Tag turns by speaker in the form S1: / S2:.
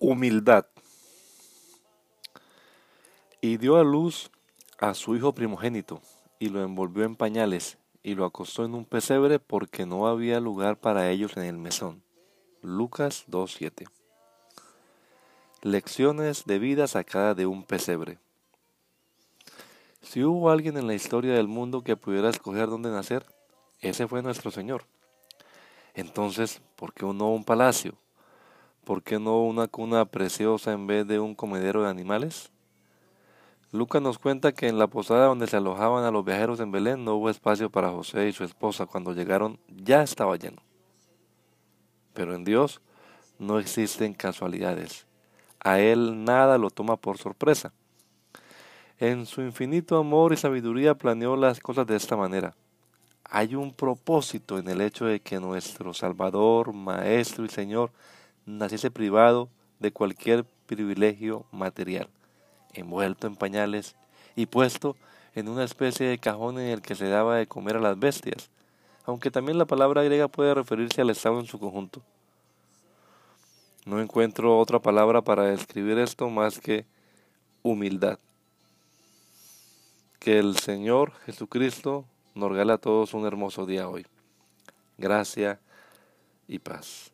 S1: Humildad. Y dio a luz a su hijo primogénito, y lo envolvió en pañales, y lo acostó en un pesebre porque no había lugar para ellos en el mesón. Lucas 2.7. Lecciones de vida sacada de un pesebre. Si hubo alguien en la historia del mundo que pudiera escoger dónde nacer, ese fue nuestro Señor. Entonces, ¿por qué no un palacio? ¿Por qué no una cuna preciosa en vez de un comedero de animales? Lucas nos cuenta que en la posada donde se alojaban a los viajeros en Belén no hubo espacio para José y su esposa. Cuando llegaron ya estaba lleno. Pero en Dios no existen casualidades. A Él nada lo toma por sorpresa. En su infinito amor y sabiduría planeó las cosas de esta manera. Hay un propósito en el hecho de que nuestro Salvador, Maestro y Señor naciese privado de cualquier privilegio material, envuelto en pañales y puesto en una especie de cajón en el que se daba de comer a las bestias, aunque también la palabra griega puede referirse al estado en su conjunto. No encuentro otra palabra para describir esto más que humildad. Que el Señor Jesucristo nos regale a todos un hermoso día hoy. Gracia y paz.